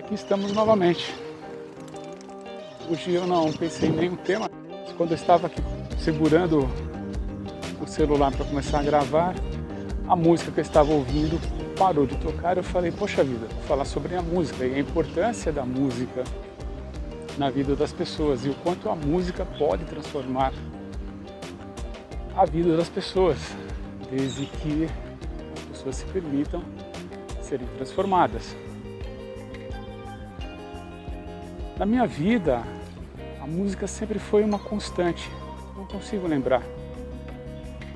aqui estamos novamente. Hoje eu não pensei em nenhum tema. Quando eu estava aqui segurando o celular para começar a gravar, a música que eu estava ouvindo parou de tocar. Eu falei, poxa vida, vou falar sobre a música e a importância da música na vida das pessoas e o quanto a música pode transformar a vida das pessoas, desde que as pessoas se permitam serem transformadas. Na minha vida, a música sempre foi uma constante. Não consigo lembrar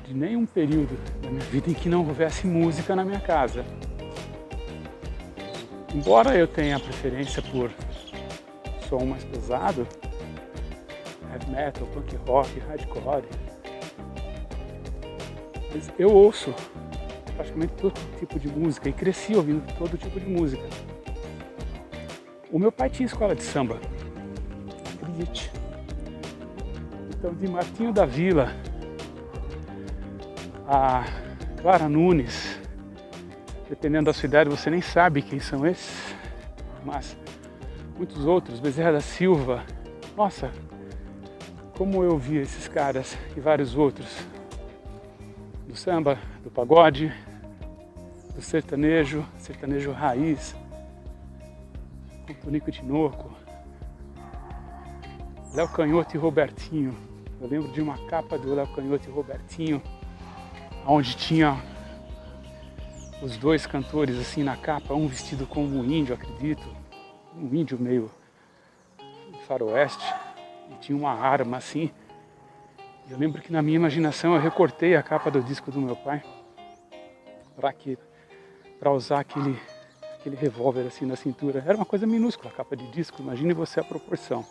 de nenhum período da minha vida em que não houvesse música na minha casa. Embora eu tenha preferência por som mais pesado, heavy metal, punk rock, hardcore, mas eu ouço praticamente todo tipo de música e cresci ouvindo todo tipo de música. O meu pai tinha escola de samba, acredite. Então, de Martinho da Vila a Clara Nunes, dependendo da sua idade, você nem sabe quem são esses, mas muitos outros, Bezerra da Silva, nossa, como eu vi esses caras e vários outros, do samba, do pagode, do sertanejo, sertanejo raiz, com Tonico Tinoco, Léo Canhoto e Robertinho. Eu lembro de uma capa do Léo Canhoto e Robertinho, onde tinha os dois cantores assim na capa, um vestido como um índio, acredito, um índio meio faroeste, e tinha uma arma assim. Eu lembro que na minha imaginação eu recortei a capa do disco do meu pai para que para usar aquele aquele revólver assim na cintura. Era uma coisa minúscula capa de disco, imagine você a proporção.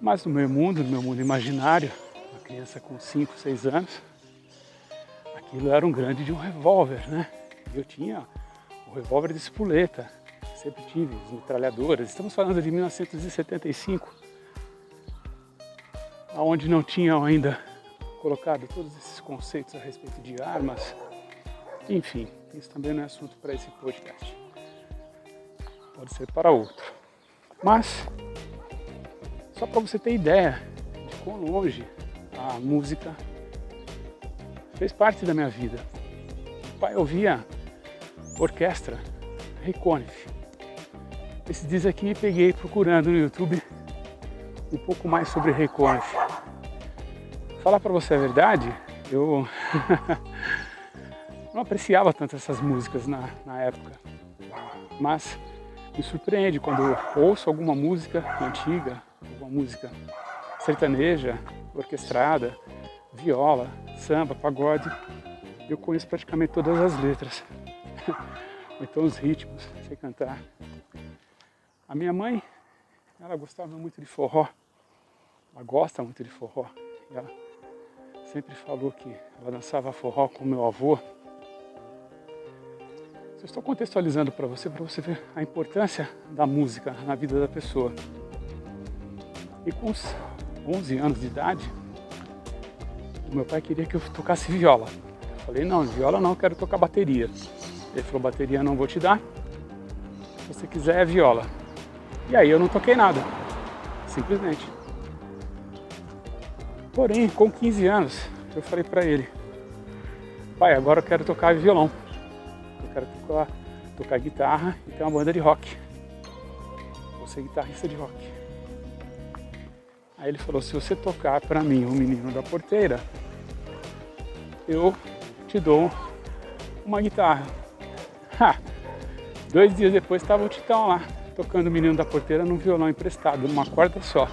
Mas no meu mundo, no meu mundo imaginário, uma criança com 5, 6 anos, aquilo era um grande de um revólver, né? Eu tinha o revólver de espoleta, sempre tive as metralhadoras. Estamos falando de 1975 onde não tinham ainda colocado todos esses conceitos a respeito de armas. Enfim, isso também não é assunto para esse podcast. Pode ser para outro. Mas, só para você ter ideia de quão longe a música fez parte da minha vida. O pai ouvia orquestra, Reconif. Esses dias aqui me peguei procurando no YouTube um pouco mais sobre Reconif. Falar para você a verdade, eu não apreciava tanto essas músicas na, na época. Mas me surpreende quando ouço alguma música antiga, alguma música sertaneja, orquestrada, viola, samba, pagode. Eu conheço praticamente todas as letras. então os ritmos, sei cantar. A minha mãe, ela gostava muito de forró. Ela gosta muito de forró. Ela sempre falou que ela dançava forró com meu avô. Eu estou contextualizando para você, para você ver a importância da música na vida da pessoa. E com uns 11 anos de idade, o meu pai queria que eu tocasse viola. Eu falei, não, viola não, quero tocar bateria. Ele falou, bateria não vou te dar, se você quiser é viola. E aí eu não toquei nada, simplesmente. Porém, com 15 anos, eu falei para ele, pai, agora eu quero tocar violão. Eu quero tocar, tocar guitarra e ter uma banda de rock. Vou ser guitarrista de rock. Aí ele falou, se você tocar para mim o menino da porteira, eu te dou uma guitarra. Ha! Dois dias depois estava o Titão lá, tocando o menino da porteira num violão emprestado, numa corda só.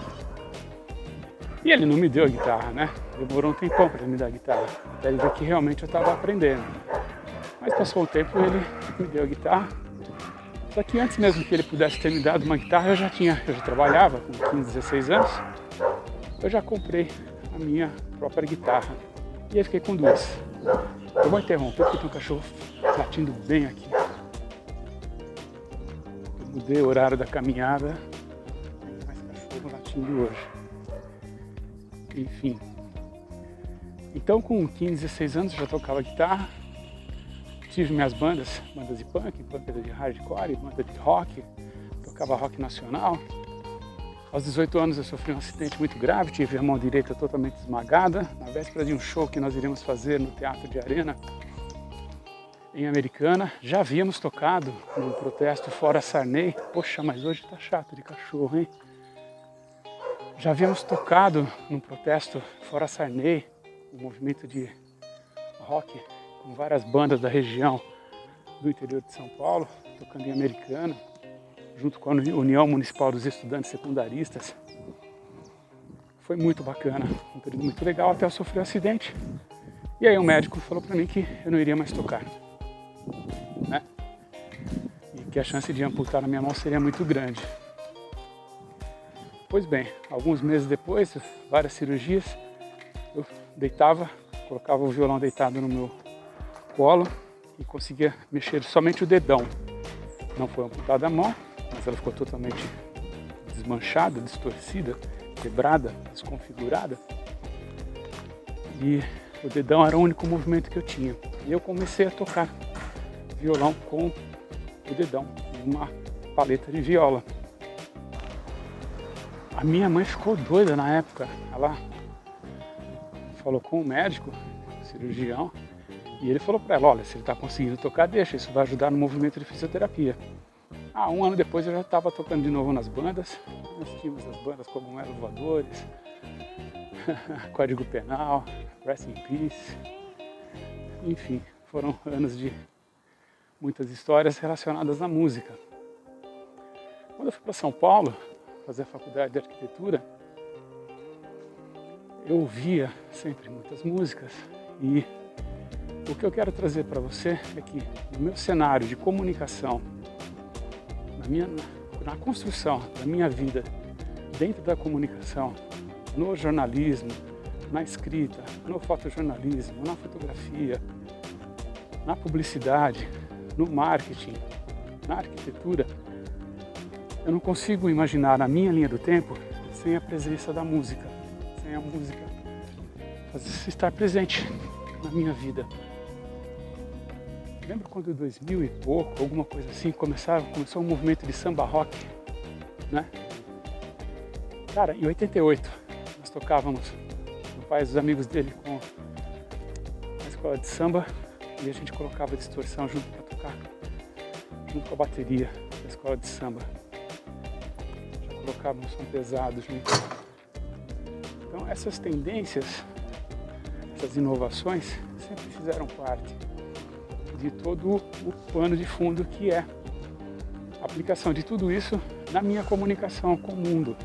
E ele não me deu a guitarra, né? Demorou um tempão para me dar a guitarra. Até ele ver que realmente eu estava aprendendo. Mas passou o tempo ele me deu a guitarra. Só que antes mesmo que ele pudesse ter me dado uma guitarra, eu já tinha, eu já trabalhava com 15, 16 anos. Eu já comprei a minha própria guitarra. E aí fiquei com duas. Eu vou interromper porque tem um cachorro latindo bem aqui. Eu mudei o horário da caminhada. Tem mais cachorro latindo hoje enfim. Então com 15, 16 anos eu já tocava guitarra, tive minhas bandas, bandas de punk, bandas de hardcore, banda de rock, tocava rock nacional. Aos 18 anos eu sofri um acidente muito grave, tive a mão direita totalmente esmagada, na véspera de um show que nós iríamos fazer no Teatro de Arena, em Americana. Já havíamos tocado num protesto fora Sarney. Poxa, mas hoje tá chato de cachorro, hein? Já havíamos tocado num protesto fora Sarney, um movimento de rock com várias bandas da região do interior de São Paulo, tocando em Americana, junto com a União Municipal dos Estudantes Secundaristas. Foi muito bacana, um período muito legal até eu sofrer um acidente. E aí o médico falou para mim que eu não iria mais tocar né? E que a chance de amputar a minha mão seria muito grande. Pois bem, alguns meses depois, várias cirurgias, eu deitava, colocava o violão deitado no meu colo e conseguia mexer somente o dedão. Não foi amputada a mão, mas ela ficou totalmente desmanchada, distorcida, quebrada, desconfigurada. E o dedão era o único movimento que eu tinha. E eu comecei a tocar violão com o dedão, uma paleta de viola. A minha mãe ficou doida na época. Ela falou com o médico, o cirurgião, e ele falou para ela, olha, se ele está conseguindo tocar, deixa, isso vai ajudar no movimento de fisioterapia. Ah, um ano depois eu já estava tocando de novo nas bandas. Nós tínhamos as bandas como Elo Voadores, Código Penal, Rest in Peace. Enfim, foram anos de muitas histórias relacionadas à música. Quando eu fui para São Paulo fazer a faculdade de arquitetura, eu ouvia sempre muitas músicas e o que eu quero trazer para você é que no meu cenário de comunicação, na, minha, na construção da minha vida dentro da comunicação, no jornalismo, na escrita, no fotojornalismo, na fotografia, na publicidade, no marketing, na arquitetura, eu não consigo imaginar a minha linha do tempo sem a presença da música, sem a música estar presente na minha vida. Lembro quando em 2000 e pouco, alguma coisa assim, começaram, começou um movimento de samba rock, né? Cara, em 88 nós tocávamos no pai dos amigos dele com a escola de samba e a gente colocava distorção junto para tocar junto com a bateria da escola de samba. Já colocava um som pesado junto. Então essas tendências, essas inovações sempre fizeram parte de todo o pano de fundo que é a aplicação de tudo isso na minha comunicação com o mundo.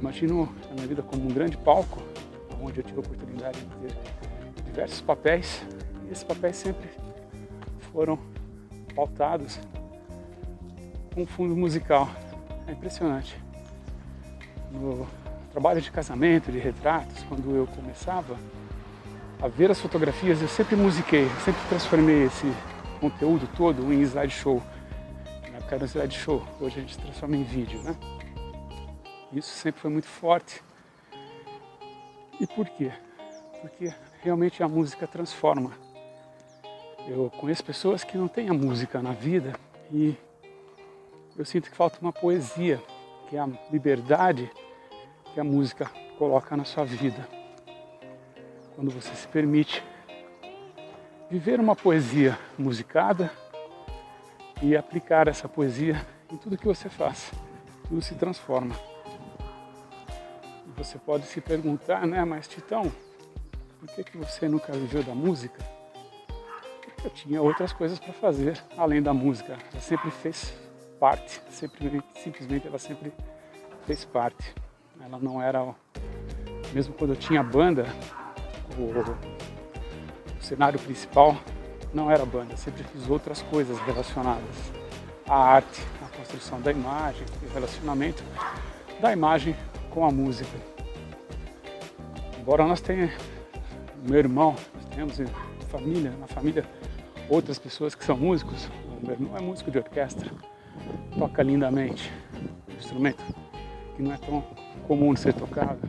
Imagino a minha vida como um grande palco, onde eu tive a oportunidade de ter diversos papéis, e esses papéis sempre foram pautados com fundo musical. É impressionante. No trabalho de casamento, de retratos, quando eu começava a ver as fotografias, eu sempre musiquei, sempre transformei esse conteúdo todo em slideshow. Na época era um slideshow, hoje a gente transforma em vídeo, né? Isso sempre foi muito forte. E por quê? Porque realmente a música transforma eu conheço pessoas que não têm a música na vida e eu sinto que falta uma poesia, que é a liberdade que a música coloca na sua vida. Quando você se permite viver uma poesia musicada e aplicar essa poesia em tudo que você faz, tudo se transforma. Você pode se perguntar, né, mas Titão, por que, que você nunca viveu da música? eu tinha outras coisas para fazer além da música. Ela sempre fez parte, sempre, simplesmente ela sempre fez parte. Ela não era, mesmo quando eu tinha banda, o, o cenário principal não era banda, sempre fiz outras coisas relacionadas à arte, à construção da imagem, o relacionamento da imagem com a música. Embora nós tenha meu irmão, nós temos família, na família outras pessoas que são músicos. O meu irmão é músico de orquestra, toca lindamente, um instrumento que não é tão comum de ser tocado.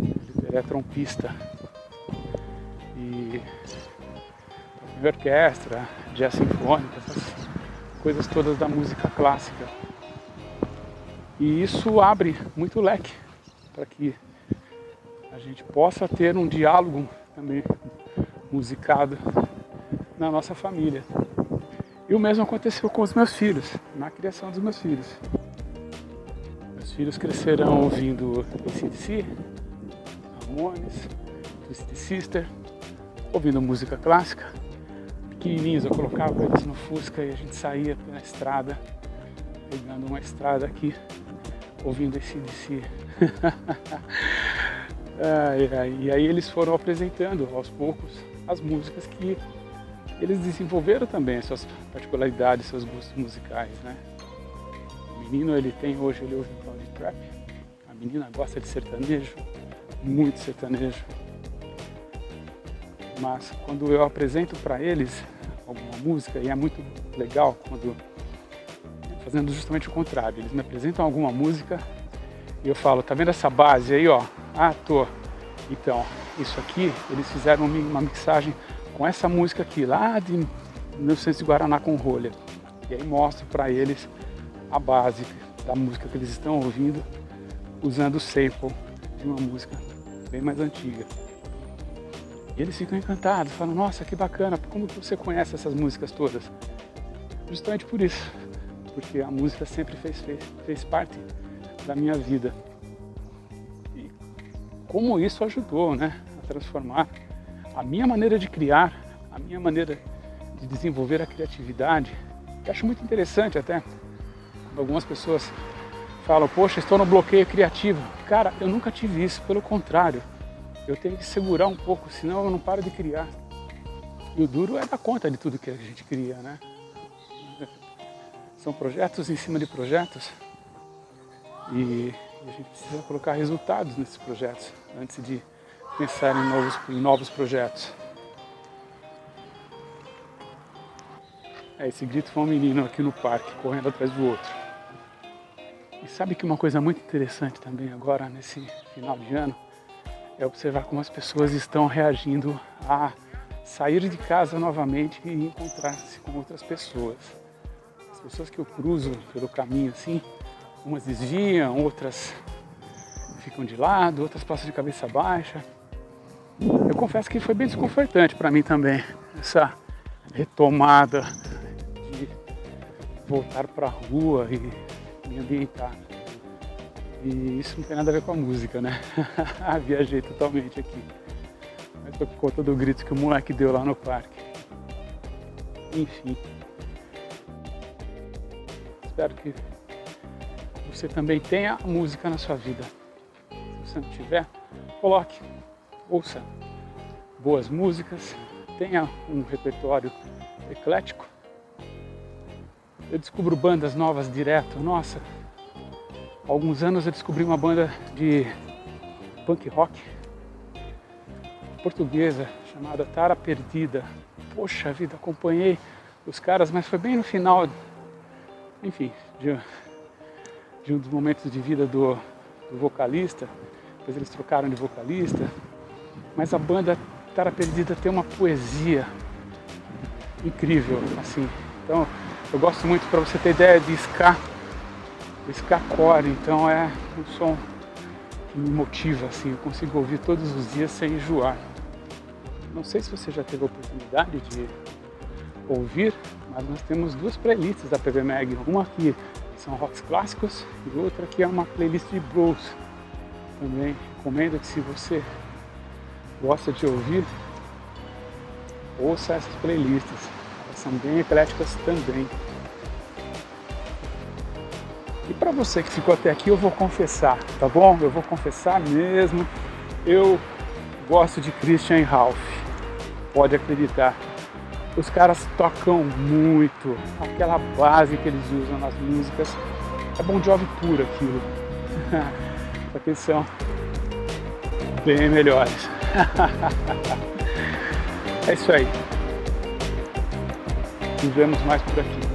Ele é trompista e orquestra, jazz sinfônica, essas coisas todas da música clássica. E isso abre muito leque para que a gente possa ter um diálogo também musicado na nossa família. E o mesmo aconteceu com os meus filhos, na criação dos meus filhos. Meus filhos crescerão ouvindo ACDC, Ramones, Twisted Sister, ouvindo música clássica. Pequenininhos eu colocava eles no Fusca e a gente saía pela estrada, pegando uma estrada aqui, ouvindo ACDC. e aí eles foram apresentando aos poucos as músicas que eles desenvolveram também suas particularidades, seus gostos musicais, né? O menino ele tem hoje ele ouve um de trap, a menina gosta de sertanejo, muito sertanejo. Mas quando eu apresento para eles alguma música e é muito legal quando fazendo justamente o contrário, eles me apresentam alguma música e eu falo, tá vendo essa base aí, ó? Ah, tô. Então, isso aqui, eles fizeram uma mixagem com essa música aqui, lá de 1900 de Guaraná com rolha. E aí mostro para eles a base da música que eles estão ouvindo, usando o sample de uma música bem mais antiga. E eles ficam encantados, falam, nossa, que bacana, como que você conhece essas músicas todas? Justamente por isso, porque a música sempre fez, fez, fez parte da minha vida. E como isso ajudou né, a transformar a minha maneira de criar, a minha maneira de desenvolver a criatividade, que acho muito interessante até. Algumas pessoas falam, poxa, estou no bloqueio criativo. Cara, eu nunca tive isso, pelo contrário. Eu tenho que segurar um pouco, senão eu não paro de criar. E o duro é dar conta de tudo que a gente cria, né? São projetos em cima de projetos e a gente precisa colocar resultados nesses projetos antes de pensar em novos, em novos projetos. É, esse grito foi um menino aqui no parque, correndo atrás do outro. E sabe que uma coisa muito interessante também agora, nesse final de ano, é observar como as pessoas estão reagindo a sair de casa novamente e encontrar-se com outras pessoas. As pessoas que eu cruzo pelo caminho assim, umas desviam, outras ficam de lado, outras passam de cabeça baixa. Eu confesso que foi bem desconfortante para mim também, essa retomada de voltar para a rua e me ambientar. E isso não tem nada a ver com a música, né? Viajei totalmente aqui. Mas foi por conta do grito que o moleque deu lá no parque. Enfim. Espero que você também tenha música na sua vida. Se você não tiver, coloque ouça boas músicas, tenha um repertório eclético. Eu descubro bandas novas direto. Nossa, há alguns anos eu descobri uma banda de punk rock portuguesa chamada Tara Perdida. Poxa vida, acompanhei os caras, mas foi bem no final, enfim, de, de um dos momentos de vida do, do vocalista. Depois eles trocaram de vocalista mas a banda Tara Perdida tem uma poesia incrível, assim. Então, eu gosto muito para você ter ideia de ska, o ska core, então é um som que me motiva, assim, eu consigo ouvir todos os dias sem enjoar. Não sei se você já teve a oportunidade de ouvir, mas nós temos duas playlists da PB Mag, uma aqui são rocks clássicos e outra que é uma playlist de blues. Também recomendo que se você gosta de ouvir, ouça essas playlists. Elas são bem ecléticas também. E para você que ficou até aqui, eu vou confessar, tá bom? Eu vou confessar mesmo. Eu gosto de Christian Ralph. Pode acreditar. Os caras tocam muito. Aquela base que eles usam nas músicas é bom job puro aquilo. Só que eles são bem melhores. é isso aí. Nos vemos mais por aqui.